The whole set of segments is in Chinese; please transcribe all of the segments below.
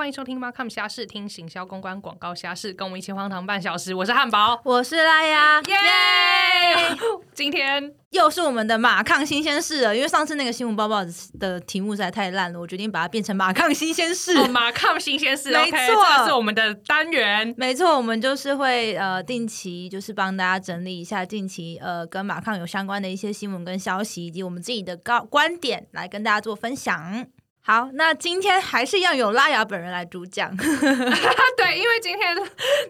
欢迎收听《马 com 虾事》，听行销公关广告虾事，跟我们一起荒唐半小时。我是汉堡，我是拉雅，耶！今天又是我们的马抗新鲜事了。因为上次那个新闻报报的题目实在太烂了，我决定把它变成马抗新鲜事。马抗新鲜事，没错，这是我们的单元。没错，我们就是会呃定期就是帮大家整理一下近期呃跟马抗有相关的一些新闻跟消息，以及我们自己的高观点来跟大家做分享。好，那今天还是要有拉雅本人来主讲。对，因为今天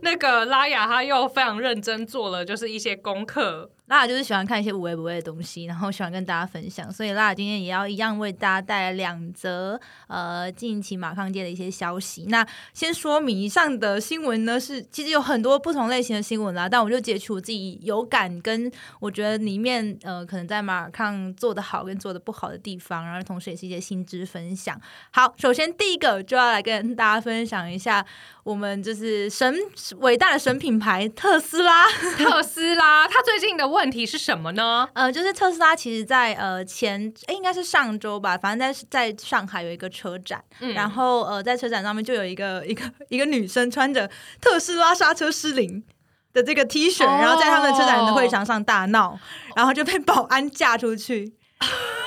那个拉雅他又非常认真做了，就是一些功课。拉雅就是喜欢看一些无微不微的东西，然后喜欢跟大家分享，所以拉雅今天也要一样为大家带来两则呃近期马康界的一些消息。那先说明以上的新闻呢，是其实有很多不同类型的新闻啦，但我就截取我自己有感跟我觉得里面呃可能在马尔康做的好跟做的不好的地方，然后同时也是一些新知分享。好，首先第一个就要来跟大家分享一下。我们就是神伟大的神品牌特斯拉，特斯拉，它最近的问 题是什么呢？呃，就是特斯拉其实，在呃前哎，应该是上周吧，反正在在上海有一个车展，然后呃，在车展上面就有一个一个一个女生穿着特斯拉刹车失灵的这个 T 恤，然后在他们车展的会场上大闹，然后就被保安架出去。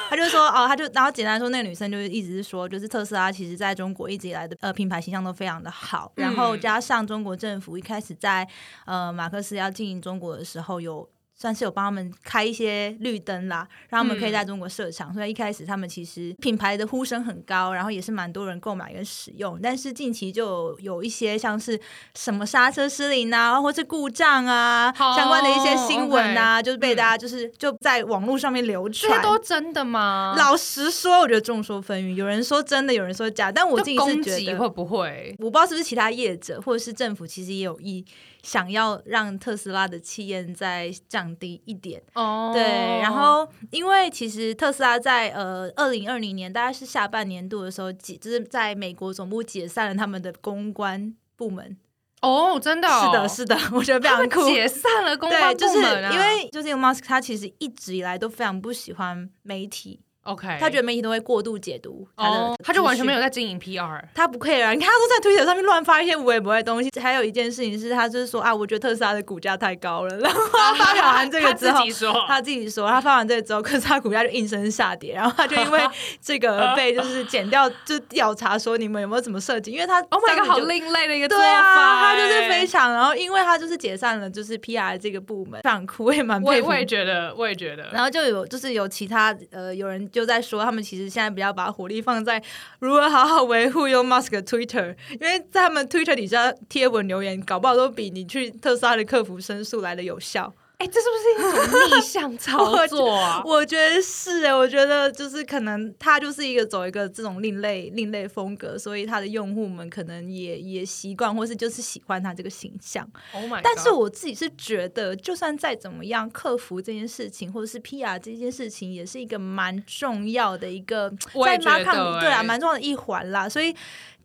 他就说哦，他就然后简单说，那个女生就是一直是说，就是特斯拉其实在中国一直以来的呃品牌形象都非常的好，然后加上中国政府一开始在呃马克思要经营中国的时候有。算是有帮他们开一些绿灯啦，让他们可以在中国设厂。所以一开始他们其实品牌的呼声很高，然后也是蛮多人购买跟使用。但是近期就有一些像是什么刹车失灵啊，或是故障啊相关的一些新闻啊，就是被大家就是就在网络上面流传。这都真的吗？老实说，我觉得众说纷纭，有人说真的，有人说假。但我自己是觉得会不会？我不知道是不是其他业者或者是政府，其实也有意。想要让特斯拉的气焰再降低一点，哦，对，然后因为其实特斯拉在呃二零二零年大概是下半年度的时候解，就是在美国总部解散了他们的公关部门。哦，真的，是的，是的，我觉得非常酷，解散了公关部门，因为就是因为就是 Musk 他其实一直以来都非常不喜欢媒体。OK，他觉得媒体都会过度解读他的，他就完全没有在经营 PR，他不 care 啊！你看他都在推特上面乱发一些无微不微的东西。还有一件事情是，他就是说啊，我觉得特斯拉的股价太高了。然后他发表完这个 之后，他自己说，他发完这个之后，特斯拉股价就应声下跌。然后他就因为这个被就是剪掉，就调查说你们有没有怎么设计？因为他 Oh my god，好另类的一个做法。对啊，他就是非常，然后因为他就是解散了，就是 PR 这个部门，非常酷，我也蛮佩服。我也觉得，我也觉得。然后就有就是有其他呃有人就在说他们。其实现在比较把火力放在如何好好维护用 Musk Twitter，因为在他们 Twitter 底下贴文留言，搞不好都比你去特斯拉的客服申诉来的有效。哎，这是不是一种逆向操作啊？我觉得是哎，我觉得就是可能他就是一个走一个这种另类另类风格，所以他的用户们可能也也习惯，或是就是喜欢他这个形象。Oh my！但是我自己是觉得，就算再怎么样，克服这件事情，或者是 PR 这件事情，也是一个蛮重要的一个在马抗对啊，蛮重要的一环啦。所以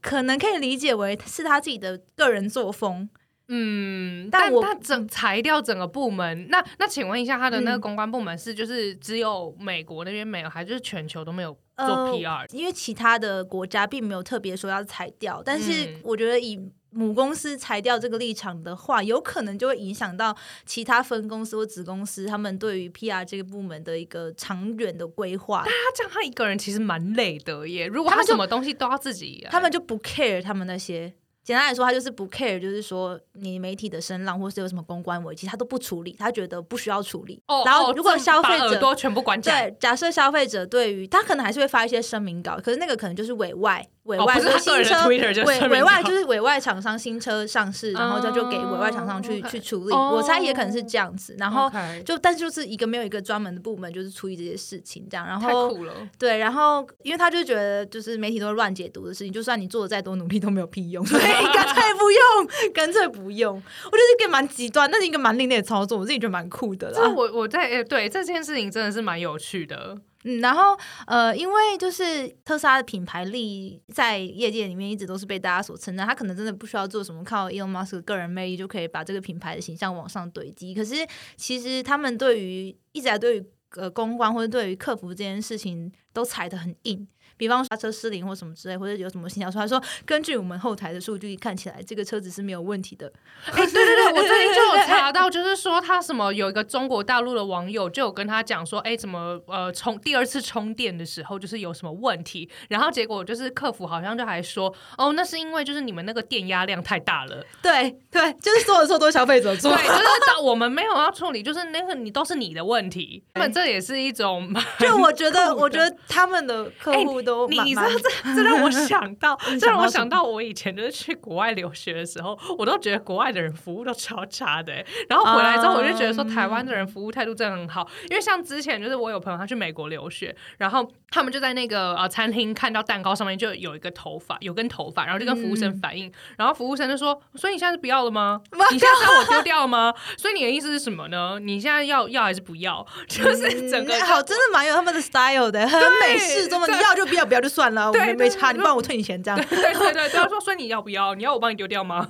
可能可以理解为是他自己的个人作风。嗯，但他整裁掉整个部门，那那请问一下，他的那个公关部门是就是只有美国那边没有，还是全球都没有做 PR？因为其他的国家并没有特别说要裁掉，但是我觉得以母公司裁掉这个立场的话，有可能就会影响到其他分公司或子公司他们对于 PR 这个部门的一个长远的规划。但他这样，他一个人其实蛮累的耶。如果他什么东西都要自己，他们就不 care 他们那些。简单来说，他就是不 care，就是说你媒体的声浪或是有什么公关危机，他都不处理，他觉得不需要处理。哦，然后如果消费者都全部关对，假设消费者对于他可能还是会发一些声明稿，可是那个可能就是委外。委外是新车，委委外就是委外厂商新车上市，然后他就给委外厂商去去处理。我猜也可能是这样子，然后就但是就是一个没有一个专门的部门，就是处理这些事情这样。然后对，然后因为他就觉得就是媒体都是乱解读的事情，就算你做的再多努力都没有屁用，所以干脆不用，干脆不用。我觉得一个蛮极端，那是一个蛮另类的操作，我自己觉得蛮酷的啦。我我在对这件事情真的是蛮有趣的。嗯，然后呃，因为就是特斯拉的品牌力在业界里面一直都是被大家所称赞，他可能真的不需要做什么，靠 Elon Musk 个人魅力就可以把这个品牌的形象往上堆积。可是其实他们对于一直在对于呃公关或者对于客服这件事情都踩得很硬。比方刹车失灵或什么之类，或者有什么新消息，他说根据我们后台的数据看起来，这个车子是没有问题的。哎，对对对，我最近就有查到，就是说他什么有一个中国大陆的网友就有跟他讲说，哎，怎么呃充第二次充电的时候就是有什么问题，然后结果就是客服好像就还说，哦，那是因为就是你们那个电压量太大了。对对，就是所有错都是消费者做，对，就是我们没有要处理，就是那个你都是你的问题。那么这也是一种，就我觉得，我觉得他们的客户都你你知道这这让我想到，这让我想到我以前就是去国外留学的时候，我都觉得国外的人服务都超差的。然后回来之后，我就觉得说台湾的人服务态度真的很好。因为像之前就是我有朋友他去美国留学，然后他们就在那个呃餐厅看到蛋糕上面就有一个头发，有根头发，然后就跟服务生反映，然后服务生就说：“所以你现在是不要了吗？你现在要我丢掉了吗？所以你的意思是什么呢？你现在要要还是不要？就是整个好，真的蛮有他们的 style 的，很美事中的，你要就不要，不要就算了。”我没没差，你帮我退你钱这样。对对对，他说说你要不要？你要我帮你丢掉吗？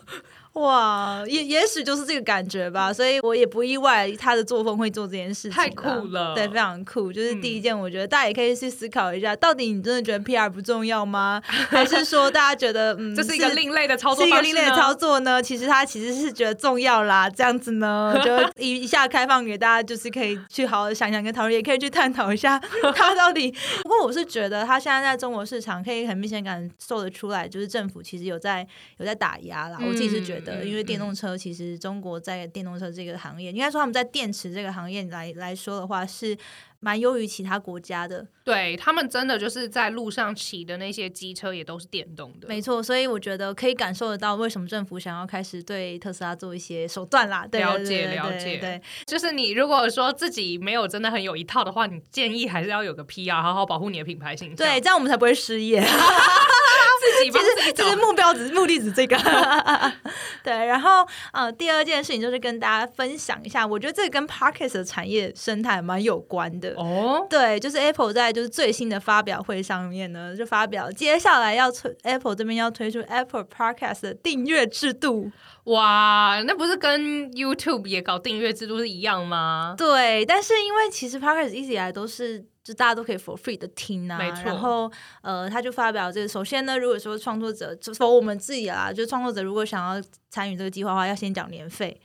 哇，也也许就是这个感觉吧，所以我也不意外他的作风会做这件事情，太酷了，对，非常酷。就是第一件，我觉得大家也可以去思考一下，到底你真的觉得 PR 不重要吗？还是说大家觉得嗯，这是一个另类的操作，是一个另类的操作呢？其实他其实是觉得重要啦，这样子呢，就一一下开放给大家，就是可以去好好想想跟讨论，也可以去探讨一下 他到底。不过我是觉得他现在在中国市场可以很明显感受得出来，就是政府其实有在有在打压啦。我自己是觉得。因为电动车其实中国在电动车这个行业，应该说他们在电池这个行业来来说的话，是蛮优于其他国家的。对他们真的就是在路上骑的那些机车也都是电动的，没错。所以我觉得可以感受得到为什么政府想要开始对特斯拉做一些手段啦。了解了解，对，就是你如果说自己没有真的很有一套的话，你建议还是要有个 PR，好好保护你的品牌形象。对，这样我们才不会失业。自己其实其实目标只是目的只这个，对。然后呃，第二件事情就是跟大家分享一下，我觉得这个跟 Parkes 的产业生态蛮有关的哦。对，就是 Apple 在就是最新的发表会上面呢，就发表接下来要推 Apple 这边要推出 Apple Parkes 的订阅制度。哇，那不是跟 YouTube 也搞订阅制度是一样吗？对，但是因为其实 Parkes 一直以来都是。就大家都可以 for free 的听啊，然后呃，他就发表这个。首先呢，如果说创作者，就说我们自己啊，就创作者如果想要参与这个计划的话，要先缴年费。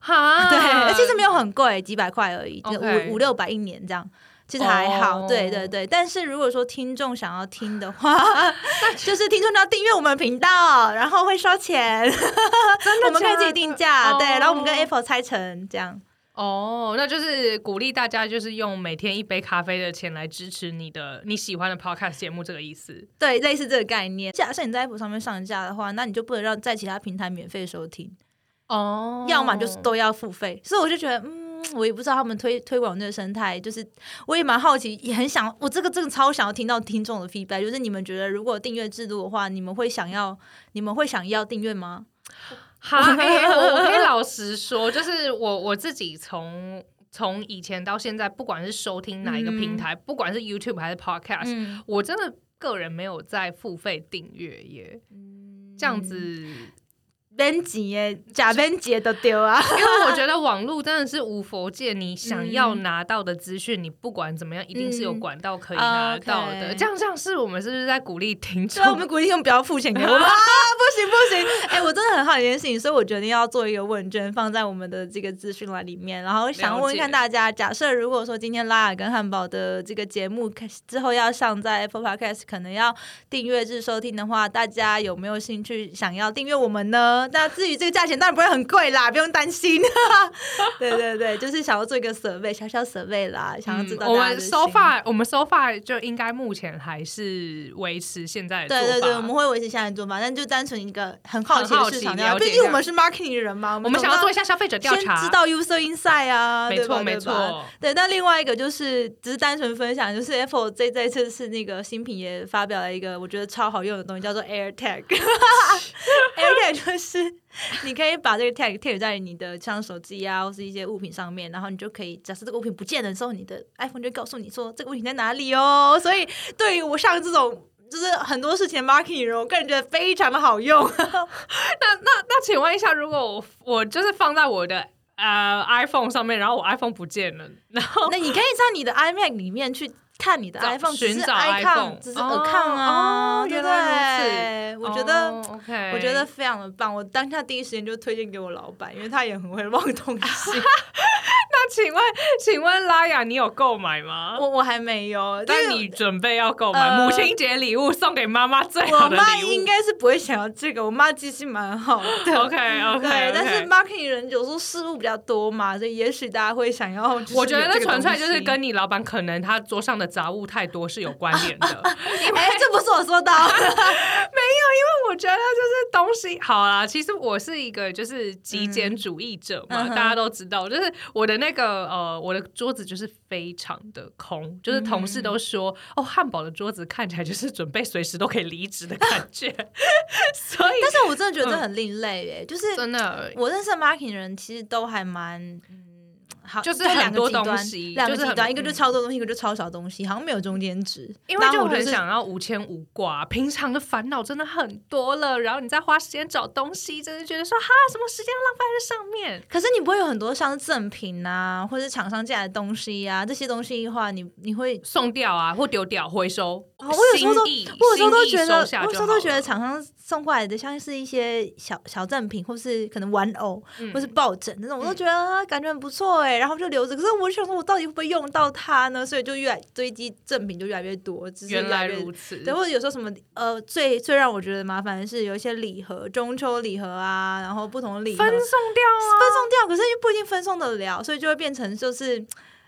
哈，对，而其实没有很贵，几百块而已，就五五六百一年这样，其实还好。对对对，但是如果说听众想要听的话，就是听众要订阅我们频道，然后会收钱，真的，我们可以自己定价，对，然后我们跟 Apple 拆成这样。哦，那就是鼓励大家，就是用每天一杯咖啡的钱来支持你的你喜欢的 podcast 节目，这个意思。对，类似这个概念。假设你在 Apple 上面上架的话，那你就不能让在其他平台免费收听哦，要么就是都要付费。所以我就觉得，嗯，我也不知道他们推推广这个生态，就是我也蛮好奇，也很想，我这个真的超想要听到听众的 feedback，就是你们觉得如果订阅制度的话，你们会想要，你们会想要订阅吗？好，我可以老实说，就是我我自己从从以前到现在，不管是收听哪一个平台，不管是 YouTube 还是 Podcast，我真的个人没有在付费订阅耶，这样子。编辑耶，假编辑都丢啊！因为我觉得网络真的是无佛界，你想要拿到的资讯，你不管怎么样，一定是有管道可以拿到的。这样这样是我们是不是在鼓励听众？我们鼓励用不要付钱给我们啊！不行不行！哎，我真的很好一件事情，所以我决定要做一个问卷，放在我们的这个资讯栏里面，然后想问看大家：假设如果说今天拉雅跟汉堡的这个节目开之后要上在 Apple Podcast，可能要订阅制收听的话，大家有没有兴趣想要订阅我们呢？那至于这个价钱，当然不会很贵啦，不用担心。对对对，就是想要做一个 survey，小小 survey 啦，想要知道。我们 so far，我们 so far 就应该目前还是维持现在的做法。对对对，我们会维持现在的做法，但就单纯一个很好奇的市场调毕竟我们是 marketing 的人嘛，我们想要做一下消费者调查，知道 user inside 啊，没错没错。对，那另外一个就是只是单纯分享，就是 Apple 这这次是那个新品也发表了一个我觉得超好用的东西，叫做 AirTag。就是。你可以把这个 tag 贴在你的像手机啊，或是一些物品上面，然后你就可以假设这个物品不见的时候，你的 iPhone 就告诉你说这个物品在哪里哦。所以对于我像这种就是很多事情 marketing，我个人觉得非常的好用。那 那那，请问一下，如果我我就是放在我的呃 iPhone 上面，然后我 iPhone 不见了，然后那你可以在你的 iMac 里面去。看你的 iPhone，只是 iPhone，只是 account 啊，对不对？我觉得我觉得非常的棒。我当下第一时间就推荐给我老板，因为他也很会忘东西。那请问，请问拉雅，你有购买吗？我我还没有，但你准备要购买母亲节礼物送给妈妈最好的礼物。我妈应该是不会想要这个，我妈记性蛮好的。OK OK，对，但是 marketing 人有时候事物比较多嘛，所以也许大家会想要。我觉得纯粹就是跟你老板可能他桌上的杂物太多是有关联的。哎，这不是我说的，没有，因为我觉得就是东西好啦。其实我是一个就是极简主义者嘛，大家都知道，就是我的那。那个呃，我的桌子就是非常的空，就是同事都说哦，汉堡的桌子看起来就是准备随时都可以离职的感觉。所以，但是我真的觉得这很另类哎，就是真的，我认识 marketing 人其实都还蛮。好，就是很多东西，两个极端，一个就超多东西，一个就超少东西，好像没有中间值。因为就很想要无牵无挂，平常的烦恼真的很多了，然后你再花时间找东西，真的觉得说哈，什么时间浪费在上面？可是你不会有很多像赠品啊，或者厂商寄来的东西啊，这些东西的话，你你会送掉啊，或丢掉回收？我有时候都，我有时候都觉得，我有时候都觉得厂商送过来的像是一些小小赠品，或是可能玩偶，或是抱枕那种，我都觉得感觉很不错哎，然后就留着。可是我想说，我到底会不会用到它呢？所以就越来堆积赠品就越来越多。原来如此。对，或者有时候什么呃，最最让我觉得麻烦的是有一些礼盒，中秋礼盒啊，然后不同的礼盒分送掉啊，分送掉。可是又不一定分送得了，所以就会变成就是。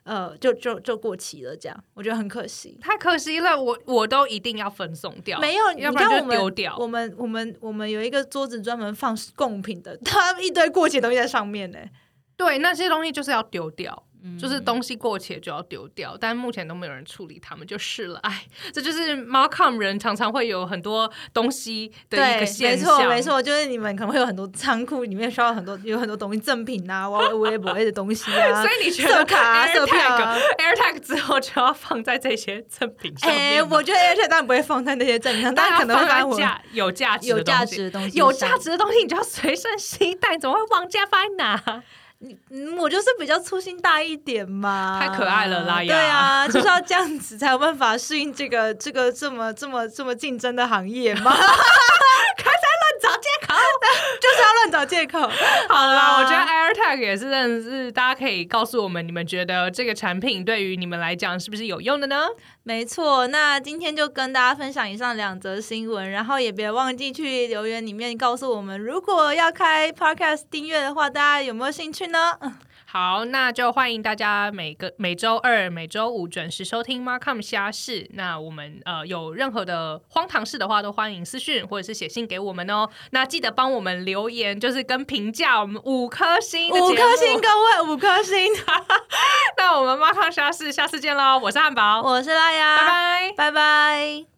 呃，就就就过期了，这样我觉得很可惜，太可惜了。我我都一定要分送掉，没有，要不然就丢掉。我们我们我们有一个桌子专门放贡品的，它一堆过期东西在上面呢。对，那些东西就是要丢掉。就是东西过期就要丢掉，但目前都没有人处理他们，就是了。哎，这就是 Markham 人常常会有很多东西的一个现象。没错，没错，就是你们可能会有很多仓库里面需要很多有很多东西赠品啊，微博 的东西啊。所以你觉得卡、色票、AirTag 之后就要放在这些赠品上面？哎，我觉得 AirTag 当然不会放在那些赠品上，但可能会放价有价值、有价值的东西、有价值的东西，你就要随身携带，怎么会忘记放在哪？你我就是比较粗心大一点嘛，太可爱了，拉雅。对啊，就是要这样子才有办法适应这个这个这么这么这么竞争的行业嘛。开始乱找借口，就是要乱找借口。好啦，我觉得 AirTag 也是，真的是大家可以告诉我们，你们觉得这个产品对于你们来讲是不是有用的呢？没错，那今天就跟大家分享以上两则新闻，然后也别忘记去留言里面告诉我们，如果要开 Podcast 订阅的话，大家有没有兴趣呢？好，那就欢迎大家每个每周二、每周五准时收听 Markham 虾事。那我们呃有任何的荒唐事的话，都欢迎私讯或者是写信给我们哦。那记得帮我们留言，就是跟评价我们五颗星，五颗星，各位五颗星。那我们 Markham 虾事，下次见喽！我是汉堡，我是拉雅，拜拜，拜拜。